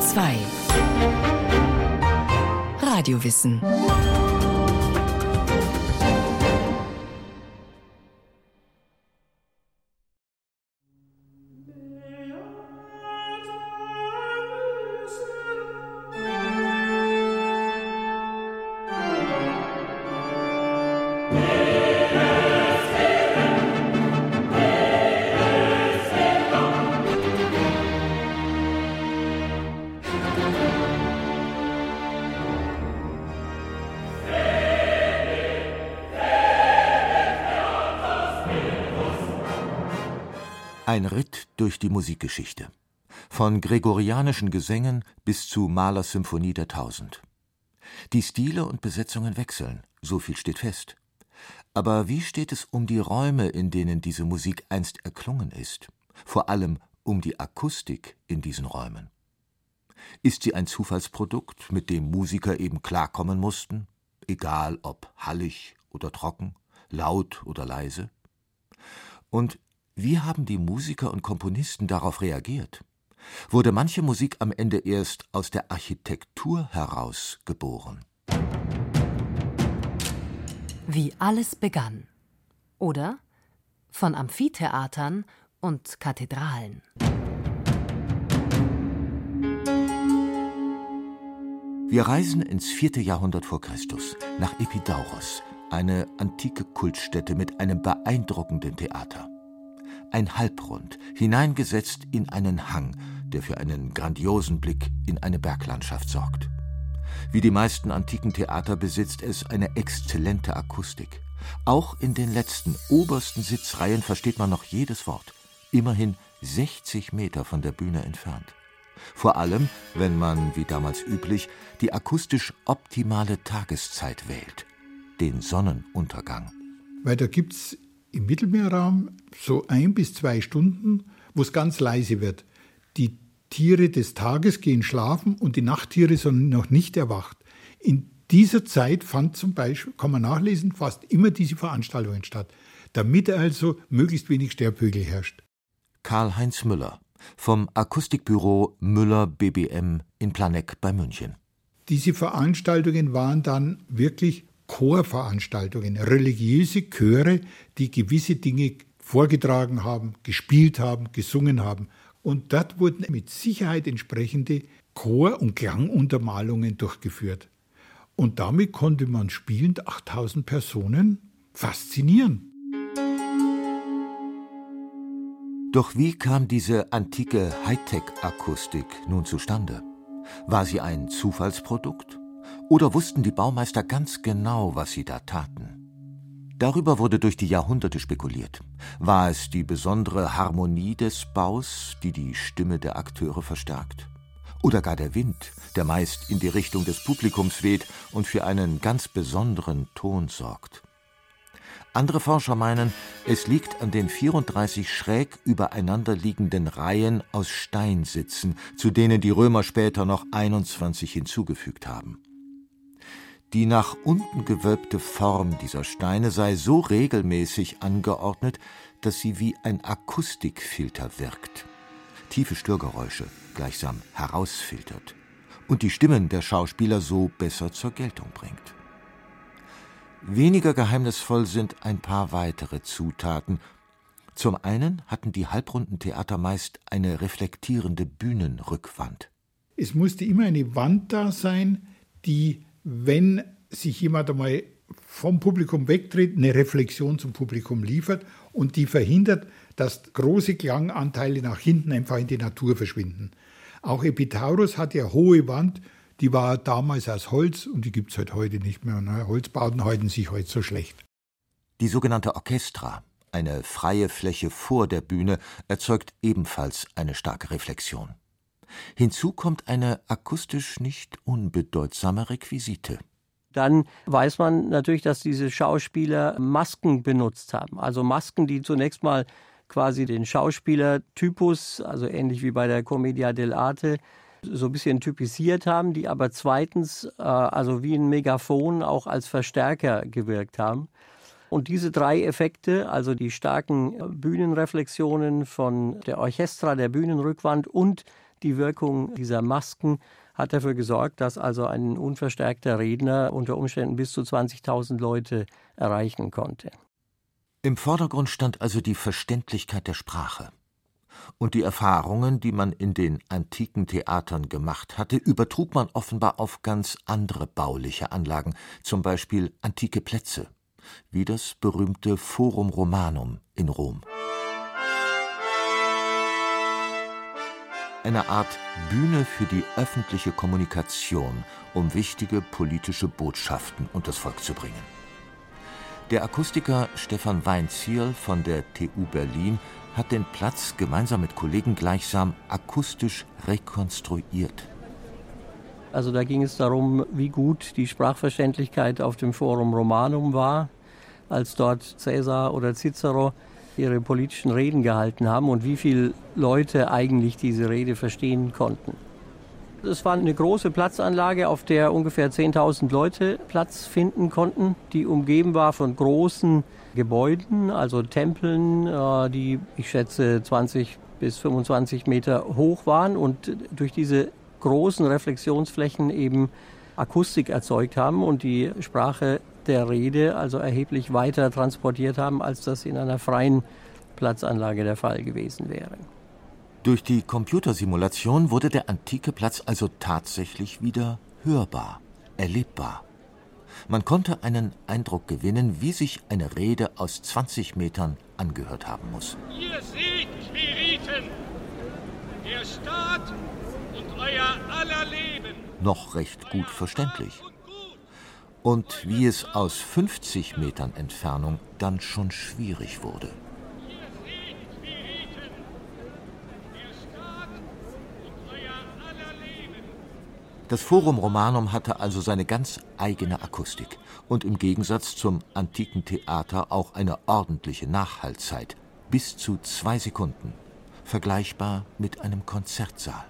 Bayern 2 Radiowissen Ein Ritt durch die Musikgeschichte. Von gregorianischen Gesängen bis zu Mahlers Symphonie der Tausend. Die Stile und Besetzungen wechseln, so viel steht fest. Aber wie steht es um die Räume, in denen diese Musik einst erklungen ist? Vor allem um die Akustik in diesen Räumen. Ist sie ein Zufallsprodukt, mit dem Musiker eben klarkommen mussten, egal ob hallig oder trocken, laut oder leise? Und wie haben die Musiker und Komponisten darauf reagiert? Wurde manche Musik am Ende erst aus der Architektur heraus geboren? Wie alles begann. Oder von Amphitheatern und Kathedralen. Wir reisen ins vierte Jahrhundert vor Christus, nach Epidauros, eine antike Kultstätte mit einem beeindruckenden Theater ein Halbrund, hineingesetzt in einen Hang, der für einen grandiosen Blick in eine Berglandschaft sorgt. Wie die meisten antiken Theater besitzt es eine exzellente Akustik. Auch in den letzten, obersten Sitzreihen versteht man noch jedes Wort, immerhin 60 Meter von der Bühne entfernt. Vor allem, wenn man, wie damals üblich, die akustisch optimale Tageszeit wählt, den Sonnenuntergang. Weil da gibt es im Mittelmeerraum so ein bis zwei Stunden, wo es ganz leise wird. Die Tiere des Tages gehen schlafen und die Nachttiere sind noch nicht erwacht. In dieser Zeit fand zum Beispiel, kann man nachlesen, fast immer diese Veranstaltungen statt, damit also möglichst wenig Sterbhögel herrscht. Karl-Heinz Müller vom Akustikbüro Müller BBM in Planegg bei München. Diese Veranstaltungen waren dann wirklich Chorveranstaltungen, religiöse Chöre, die gewisse Dinge vorgetragen haben, gespielt haben, gesungen haben. Und dort wurden mit Sicherheit entsprechende Chor- und Klanguntermalungen durchgeführt. Und damit konnte man spielend 8000 Personen faszinieren. Doch wie kam diese antike Hightech-Akustik nun zustande? War sie ein Zufallsprodukt? Oder wussten die Baumeister ganz genau, was sie da taten? Darüber wurde durch die Jahrhunderte spekuliert. War es die besondere Harmonie des Baus, die die Stimme der Akteure verstärkt? Oder gar der Wind, der meist in die Richtung des Publikums weht und für einen ganz besonderen Ton sorgt? Andere Forscher meinen, es liegt an den 34 schräg übereinander liegenden Reihen aus Steinsitzen, zu denen die Römer später noch 21 hinzugefügt haben. Die nach unten gewölbte Form dieser Steine sei so regelmäßig angeordnet, dass sie wie ein Akustikfilter wirkt, tiefe Störgeräusche gleichsam herausfiltert und die Stimmen der Schauspieler so besser zur Geltung bringt. Weniger geheimnisvoll sind ein paar weitere Zutaten. Zum einen hatten die halbrunden Theater meist eine reflektierende Bühnenrückwand. Es musste immer eine Wand da sein, die wenn sich jemand einmal vom Publikum wegtritt, eine Reflexion zum Publikum liefert und die verhindert, dass große Klanganteile nach hinten einfach in die Natur verschwinden. Auch Epitaurus hat ja hohe Wand, die war damals aus Holz und die gibt es halt heute nicht mehr. Holzbauten halten sich heute so schlecht. Die sogenannte Orchestra, eine freie Fläche vor der Bühne, erzeugt ebenfalls eine starke Reflexion. Hinzu kommt eine akustisch nicht unbedeutsame Requisite. Dann weiß man natürlich, dass diese Schauspieler Masken benutzt haben. Also Masken, die zunächst mal quasi den Schauspielertypus, also ähnlich wie bei der Commedia dell'arte, so ein bisschen typisiert haben, die aber zweitens, äh, also wie ein Megafon, auch als Verstärker gewirkt haben. Und diese drei Effekte, also die starken Bühnenreflexionen von der Orchestra, der Bühnenrückwand und Die Wirkung dieser Masken hat dafür gesorgt, dass also ein unverstärkter Redner unter Umständen bis zu 20.000 Leute erreichen konnte. Im Vordergrund stand also die Verständlichkeit der Sprache. Und die Erfahrungen, die man in den antiken Theatern gemacht hatte, übertrug man offenbar auf ganz andere bauliche Anlagen, zum Beispiel antike Plätze, wie das berühmte Forum Romanum in Rom. Eine Art Bühne für die öffentliche Kommunikation, um wichtige politische Botschaften unters Volk zu bringen. Der Akustiker Stefan Weinzierl von der TU Berlin hat den Platz gemeinsam mit Kollegen gleichsam akustisch rekonstruiert. Also da ging es darum, wie gut die Sprachverständlichkeit auf dem Forum Romanum war, als dort Caesar oder Cicero ihre politischen Reden gehalten haben und wie viele Leute eigentlich diese Rede verstehen konnten. Es war eine große Platzanlage, auf der ungefähr 10.000 Leute Platz finden konnten, die umgeben war von großen Gebäuden, also Tempeln, äh, die ich schätze 20 bis 25 Meter hoch waren und durch diese großen Reflexionsflächen eben Akustik erzeugt haben und die Sprache der Rede also erheblich weiter transportiert haben, als das in einer freien Platzanlage der Fall gewesen wäre. Durch die Computersimulation wurde der antike Platz also tatsächlich wieder hörbar, erlebbar. Man konnte einen Eindruck gewinnen, wie sich eine Rede aus 20 Metern angehört haben muss. Ihr seht, Quiriten, der Staat und euer aller Leben. Noch recht gut verständlich. Und wie es aus 50 Metern Entfernung dann schon schwierig wurde. Das Forum Romanum hatte also seine ganz eigene Akustik und im Gegensatz zum antiken Theater auch eine ordentliche Nachhaltzeit, bis zu zwei Sekunden, vergleichbar mit einem Konzertsaal.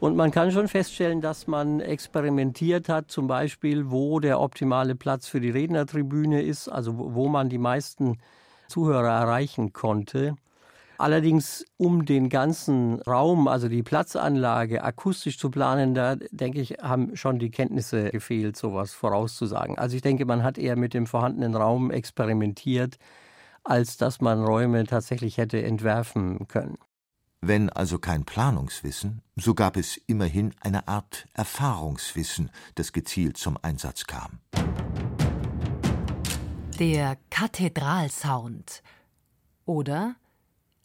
Und man kann schon feststellen, dass man experimentiert hat, zum Beispiel, wo der optimale Platz für die Rednertribüne ist, also wo man die meisten Zuhörer erreichen konnte. Allerdings, um den ganzen Raum, also die Platzanlage akustisch zu planen, da denke ich, haben schon die Kenntnisse gefehlt, sowas vorauszusagen. Also ich denke, man hat eher mit dem vorhandenen Raum experimentiert, als dass man Räume tatsächlich hätte entwerfen können. Wenn also kein Planungswissen, so gab es immerhin eine Art Erfahrungswissen, das gezielt zum Einsatz kam. Der Kathedralsound oder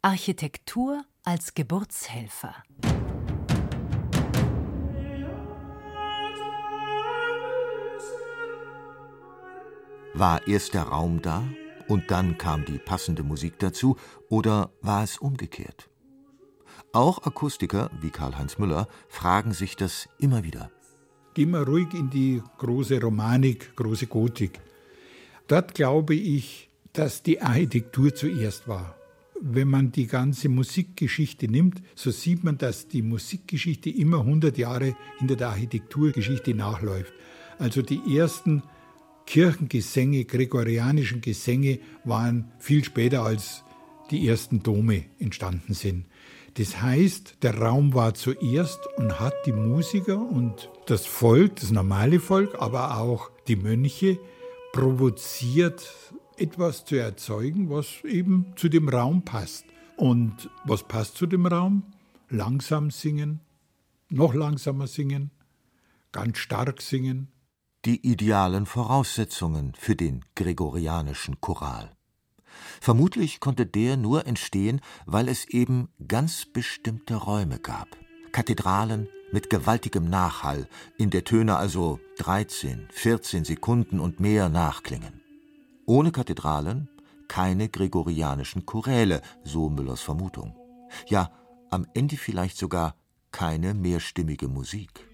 Architektur als Geburtshelfer. War erst der Raum da und dann kam die passende Musik dazu oder war es umgekehrt? Auch Akustiker wie Karl-Heinz Müller fragen sich das immer wieder. Gehen wir ruhig in die große Romanik, große Gotik. Dort glaube ich, dass die Architektur zuerst war wenn man die ganze Musikgeschichte nimmt, so sieht man, dass die Musikgeschichte immer 100 Jahre hinter der Architekturgeschichte nachläuft. Also die ersten Kirchengesänge, gregorianischen Gesänge waren viel später als die ersten Dome entstanden sind. Das heißt, der Raum war zuerst und hat die Musiker und das Volk, das normale Volk, aber auch die Mönche provoziert, etwas zu erzeugen, was eben zu dem Raum passt. Und was passt zu dem Raum? Langsam singen, noch langsamer singen, ganz stark singen. Die idealen Voraussetzungen für den gregorianischen Choral. Vermutlich konnte der nur entstehen, weil es eben ganz bestimmte Räume gab. Kathedralen mit gewaltigem Nachhall, in der Töne also 13, 14 Sekunden und mehr nachklingen. Ohne Kathedralen keine gregorianischen Choräle, so Müllers Vermutung. Ja, am Ende vielleicht sogar keine mehrstimmige Musik.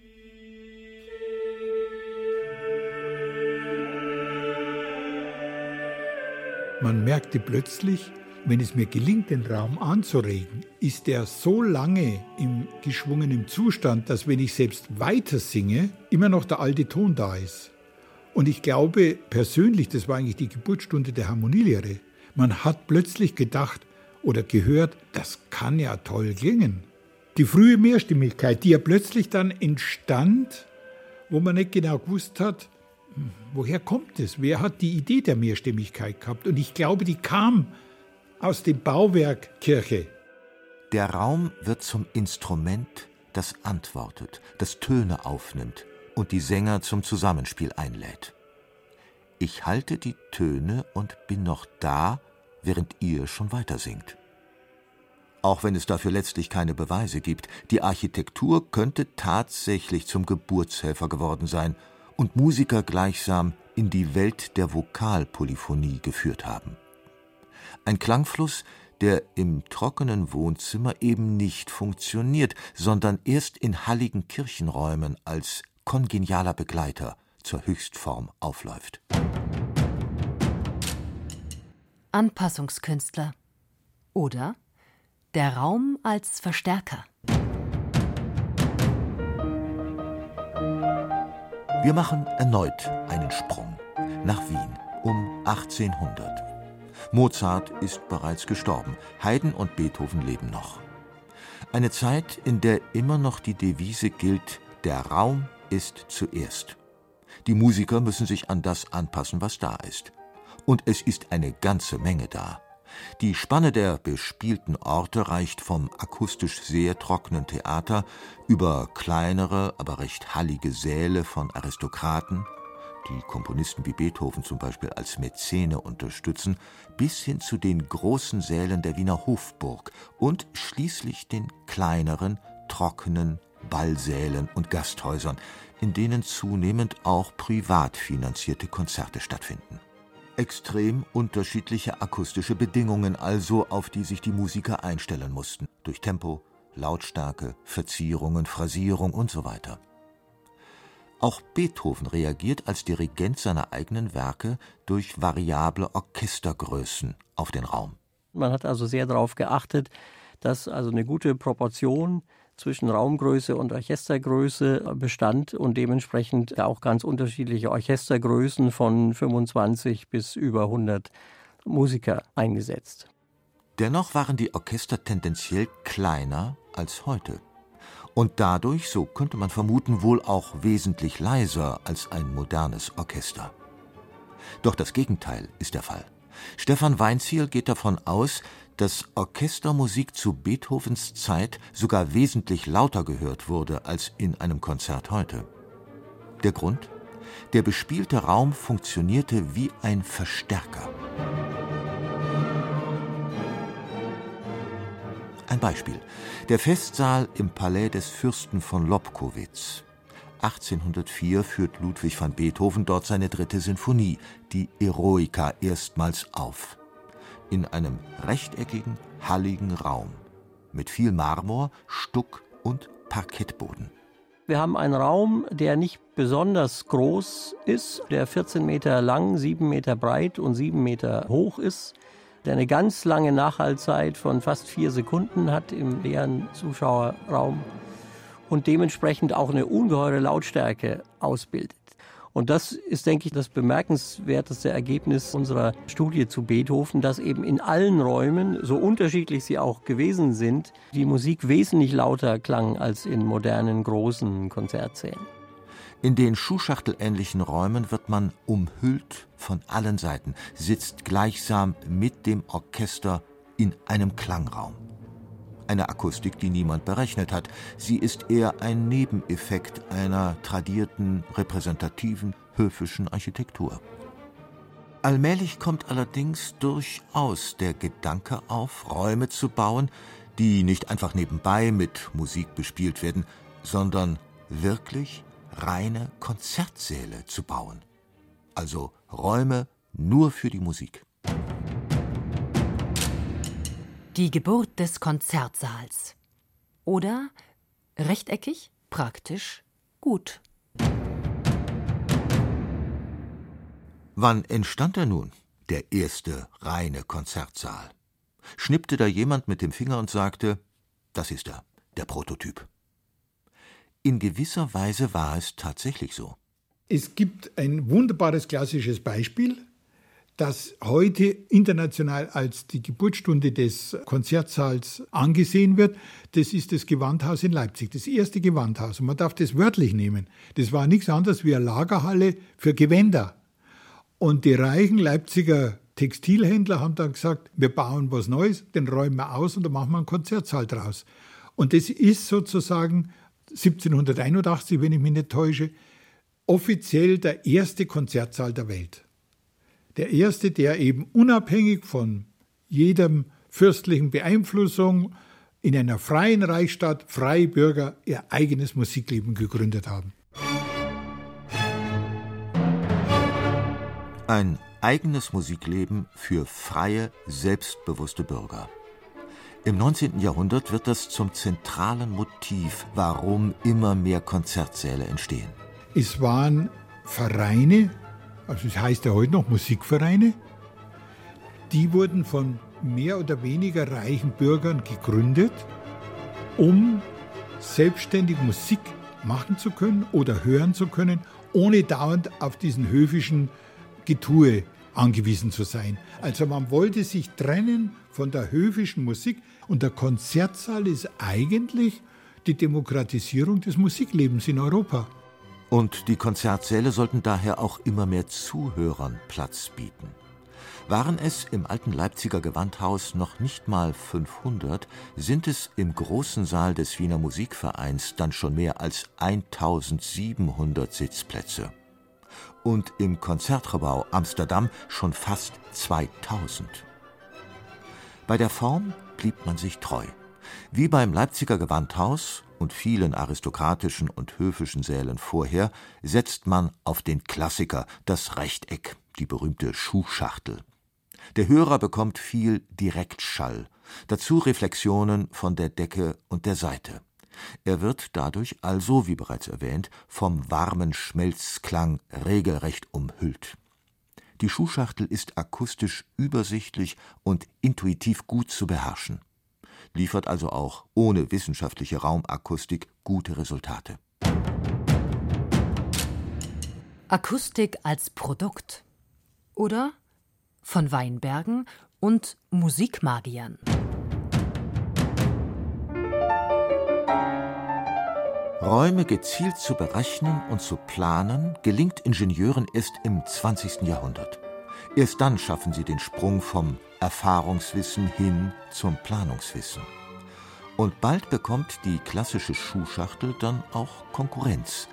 Man merkte plötzlich, wenn es mir gelingt, den Raum anzuregen, ist er so lange im geschwungenen Zustand, dass wenn ich selbst weiter singe, immer noch der alte Ton da ist. Und ich glaube persönlich, das war eigentlich die Geburtsstunde der Harmonielehre. Man hat plötzlich gedacht oder gehört, das kann ja toll klingen. Die frühe Mehrstimmigkeit, die ja plötzlich dann entstand, wo man nicht genau gewusst hat, woher kommt es? Wer hat die Idee der Mehrstimmigkeit gehabt? Und ich glaube, die kam aus dem Bauwerk Kirche. Der Raum wird zum Instrument, das antwortet, das Töne aufnimmt und die Sänger zum Zusammenspiel einlädt. Ich halte die Töne und bin noch da, während ihr schon weiter singt. Auch wenn es dafür letztlich keine Beweise gibt, die Architektur könnte tatsächlich zum Geburtshelfer geworden sein und Musiker gleichsam in die Welt der Vokalpolyphonie geführt haben. Ein Klangfluss, der im trockenen Wohnzimmer eben nicht funktioniert, sondern erst in halligen Kirchenräumen als kongenialer Begleiter zur Höchstform aufläuft. Anpassungskünstler oder der Raum als Verstärker. Wir machen erneut einen Sprung nach Wien um 1800. Mozart ist bereits gestorben, Haydn und Beethoven leben noch. Eine Zeit, in der immer noch die Devise gilt, der Raum ist zuerst. Die Musiker müssen sich an das anpassen, was da ist. Und es ist eine ganze Menge da. Die Spanne der bespielten Orte reicht vom akustisch sehr trockenen Theater über kleinere, aber recht hallige Säle von Aristokraten, die Komponisten wie Beethoven zum Beispiel als Mäzene unterstützen, bis hin zu den großen Sälen der Wiener Hofburg und schließlich den kleineren, trockenen Ballsälen und Gasthäusern, in denen zunehmend auch privat finanzierte Konzerte stattfinden. Extrem unterschiedliche akustische Bedingungen also, auf die sich die Musiker einstellen mussten, durch Tempo, Lautstärke, Verzierungen, Phrasierung und so weiter. Auch Beethoven reagiert als Dirigent seiner eigenen Werke durch variable Orchestergrößen auf den Raum. Man hat also sehr darauf geachtet, dass also eine gute Proportion zwischen Raumgröße und Orchestergröße bestand und dementsprechend auch ganz unterschiedliche Orchestergrößen von 25 bis über 100 Musiker eingesetzt. Dennoch waren die Orchester tendenziell kleiner als heute. Und dadurch, so könnte man vermuten, wohl auch wesentlich leiser als ein modernes Orchester. Doch das Gegenteil ist der Fall. Stefan Weinziel geht davon aus, dass Orchestermusik zu Beethovens Zeit sogar wesentlich lauter gehört wurde als in einem Konzert heute. Der Grund? Der bespielte Raum funktionierte wie ein Verstärker. Ein Beispiel. Der Festsaal im Palais des Fürsten von Lobkowitz. 1804 führt Ludwig van Beethoven dort seine dritte Sinfonie, die Eroica, erstmals auf in einem rechteckigen, halligen Raum mit viel Marmor, Stuck und Parkettboden. Wir haben einen Raum, der nicht besonders groß ist, der 14 Meter lang, 7 Meter breit und 7 Meter hoch ist, der eine ganz lange Nachhaltzeit von fast vier Sekunden hat im leeren Zuschauerraum und dementsprechend auch eine ungeheure Lautstärke ausbildet. Und das ist, denke ich, das bemerkenswerteste Ergebnis unserer Studie zu Beethoven, dass eben in allen Räumen, so unterschiedlich sie auch gewesen sind, die Musik wesentlich lauter klang als in modernen großen Konzertsälen. In den schuhschachtelähnlichen Räumen wird man umhüllt von allen Seiten, sitzt gleichsam mit dem Orchester in einem Klangraum eine Akustik, die niemand berechnet hat. Sie ist eher ein Nebeneffekt einer tradierten, repräsentativen, höfischen Architektur. Allmählich kommt allerdings durchaus der Gedanke auf, Räume zu bauen, die nicht einfach nebenbei mit Musik bespielt werden, sondern wirklich reine Konzertsäle zu bauen. Also Räume nur für die Musik. Die Geburt des Konzertsaals. Oder rechteckig, praktisch, gut. Wann entstand er nun, der erste reine Konzertsaal? Schnippte da jemand mit dem Finger und sagte, das ist er, der Prototyp. In gewisser Weise war es tatsächlich so. Es gibt ein wunderbares klassisches Beispiel, das heute international als die Geburtsstunde des Konzertsaals angesehen wird, das ist das Gewandhaus in Leipzig, das erste Gewandhaus. Und man darf das wörtlich nehmen. Das war nichts anderes wie eine Lagerhalle für Gewänder. Und die reichen Leipziger Textilhändler haben dann gesagt, wir bauen was Neues, den räumen wir aus und dann machen wir einen Konzertsaal draus. Und das ist sozusagen 1781, wenn ich mich nicht täusche, offiziell der erste Konzertsaal der Welt. Der erste, der eben unabhängig von jedem fürstlichen Beeinflussung in einer freien Reichsstadt freie Bürger ihr eigenes Musikleben gegründet haben. Ein eigenes Musikleben für freie, selbstbewusste Bürger. Im 19. Jahrhundert wird das zum zentralen Motiv, warum immer mehr Konzertsäle entstehen. Es waren Vereine, also es heißt ja heute noch Musikvereine, die wurden von mehr oder weniger reichen Bürgern gegründet, um selbstständig Musik machen zu können oder hören zu können, ohne dauernd auf diesen höfischen Getue angewiesen zu sein. Also man wollte sich trennen von der höfischen Musik und der Konzertsaal ist eigentlich die Demokratisierung des Musiklebens in Europa. Und die Konzertsäle sollten daher auch immer mehr Zuhörern Platz bieten. Waren es im alten Leipziger Gewandhaus noch nicht mal 500, sind es im großen Saal des Wiener Musikvereins dann schon mehr als 1700 Sitzplätze und im Konzertgebouw Amsterdam schon fast 2000. Bei der Form blieb man sich treu. Wie beim Leipziger Gewandhaus und vielen aristokratischen und höfischen Sälen vorher setzt man auf den Klassiker, das Rechteck, die berühmte Schuhschachtel. Der Hörer bekommt viel Direktschall, dazu Reflexionen von der Decke und der Seite. Er wird dadurch also, wie bereits erwähnt, vom warmen Schmelzklang regelrecht umhüllt. Die Schuhschachtel ist akustisch übersichtlich und intuitiv gut zu beherrschen, liefert also auch ohne wissenschaftliche Raumakustik gute Resultate. Akustik als Produkt oder von Weinbergen und Musikmagiern. Räume gezielt zu berechnen und zu planen, gelingt Ingenieuren erst im 20. Jahrhundert. Erst dann schaffen sie den Sprung vom Erfahrungswissen hin zum Planungswissen. Und bald bekommt die klassische Schuhschachtel dann auch Konkurrenz.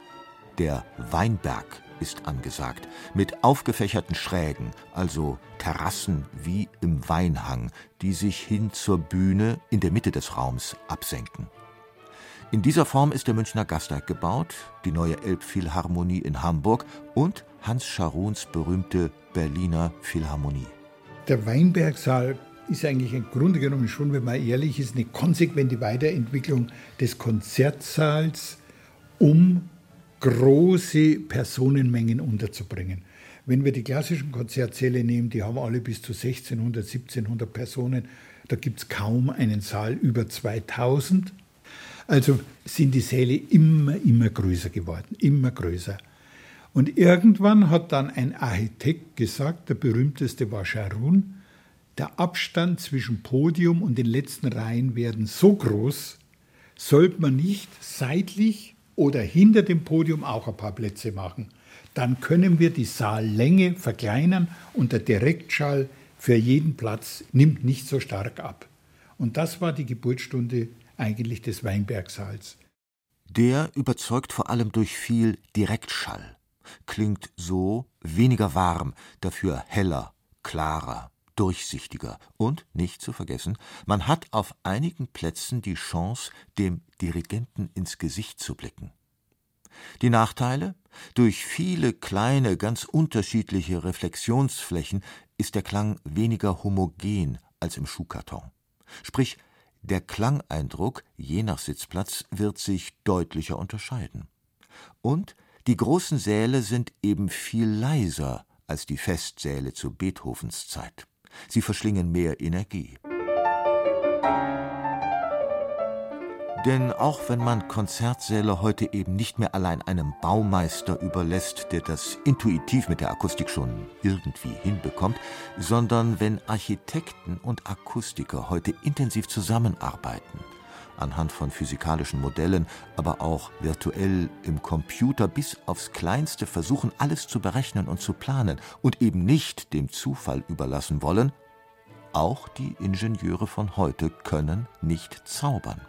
Der Weinberg ist angesagt, mit aufgefächerten Schrägen, also Terrassen wie im Weinhang, die sich hin zur Bühne in der Mitte des Raums absenken. In dieser Form ist der Münchner Gasteig gebaut, die neue Elbphilharmonie in Hamburg und Hans Scharuns berühmte Berliner Philharmonie. Der Weinbergsaal ist eigentlich im Grunde genommen schon, wenn man ehrlich ist, eine konsequente Weiterentwicklung des Konzertsaals, um große Personenmengen unterzubringen. Wenn wir die klassischen Konzertsäle nehmen, die haben alle bis zu 1600, 1700 Personen. Da gibt es kaum einen Saal über 2000. Also sind die Säle immer, immer größer geworden, immer größer. Und irgendwann hat dann ein Architekt gesagt, der berühmteste war Charun, der Abstand zwischen Podium und den letzten Reihen werden so groß, sollte man nicht seitlich oder hinter dem Podium auch ein paar Plätze machen. Dann können wir die Saallänge verkleinern und der Direktschall für jeden Platz nimmt nicht so stark ab. Und das war die Geburtsstunde eigentlich des Weinbergsaals. Der überzeugt vor allem durch viel Direktschall, klingt so weniger warm, dafür heller, klarer, durchsichtiger und, nicht zu vergessen, man hat auf einigen Plätzen die Chance, dem Dirigenten ins Gesicht zu blicken. Die Nachteile? Durch viele kleine, ganz unterschiedliche Reflexionsflächen ist der Klang weniger homogen als im Schuhkarton. Sprich, der Klangeindruck je nach Sitzplatz wird sich deutlicher unterscheiden. Und die großen Säle sind eben viel leiser als die Festsäle zu Beethovens Zeit. Sie verschlingen mehr Energie. Denn auch wenn man Konzertsäle heute eben nicht mehr allein einem Baumeister überlässt, der das intuitiv mit der Akustik schon irgendwie hinbekommt, sondern wenn Architekten und Akustiker heute intensiv zusammenarbeiten, anhand von physikalischen Modellen, aber auch virtuell im Computer bis aufs Kleinste versuchen, alles zu berechnen und zu planen und eben nicht dem Zufall überlassen wollen, auch die Ingenieure von heute können nicht zaubern.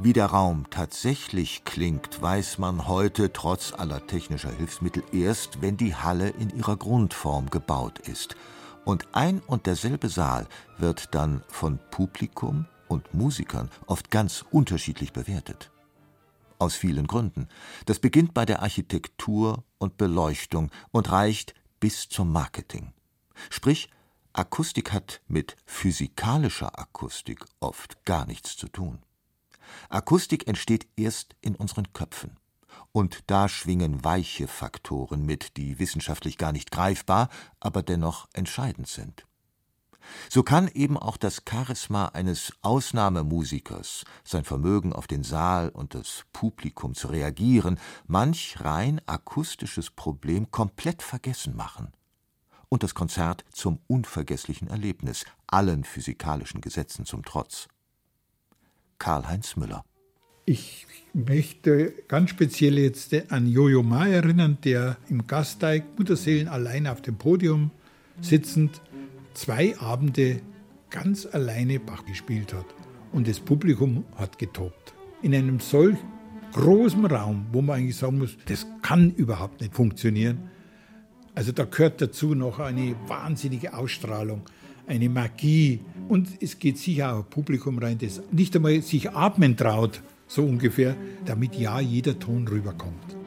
Wie der Raum tatsächlich klingt, weiß man heute trotz aller technischer Hilfsmittel erst, wenn die Halle in ihrer Grundform gebaut ist. Und ein und derselbe Saal wird dann von Publikum und Musikern oft ganz unterschiedlich bewertet. Aus vielen Gründen. Das beginnt bei der Architektur und Beleuchtung und reicht bis zum Marketing. Sprich, Akustik hat mit physikalischer Akustik oft gar nichts zu tun. Akustik entsteht erst in unseren Köpfen. Und da schwingen weiche Faktoren mit, die wissenschaftlich gar nicht greifbar, aber dennoch entscheidend sind. So kann eben auch das Charisma eines Ausnahmemusikers, sein Vermögen auf den Saal und das Publikum zu reagieren, manch rein akustisches Problem komplett vergessen machen und das Konzert zum unvergesslichen Erlebnis, allen physikalischen Gesetzen zum Trotz. Karl-Heinz Müller. Ich möchte ganz speziell jetzt an Jojo Ma erinnern, der im Gasteig Mutterseelen allein auf dem Podium sitzend zwei Abende ganz alleine Bach gespielt hat. Und das Publikum hat getobt. In einem solch großen Raum, wo man eigentlich sagen muss, das kann überhaupt nicht funktionieren. Also da gehört dazu noch eine wahnsinnige Ausstrahlung eine Magie. Und es geht sicher auch ein Publikum rein, das nicht einmal sich atmen traut, so ungefähr, damit ja jeder Ton rüberkommt.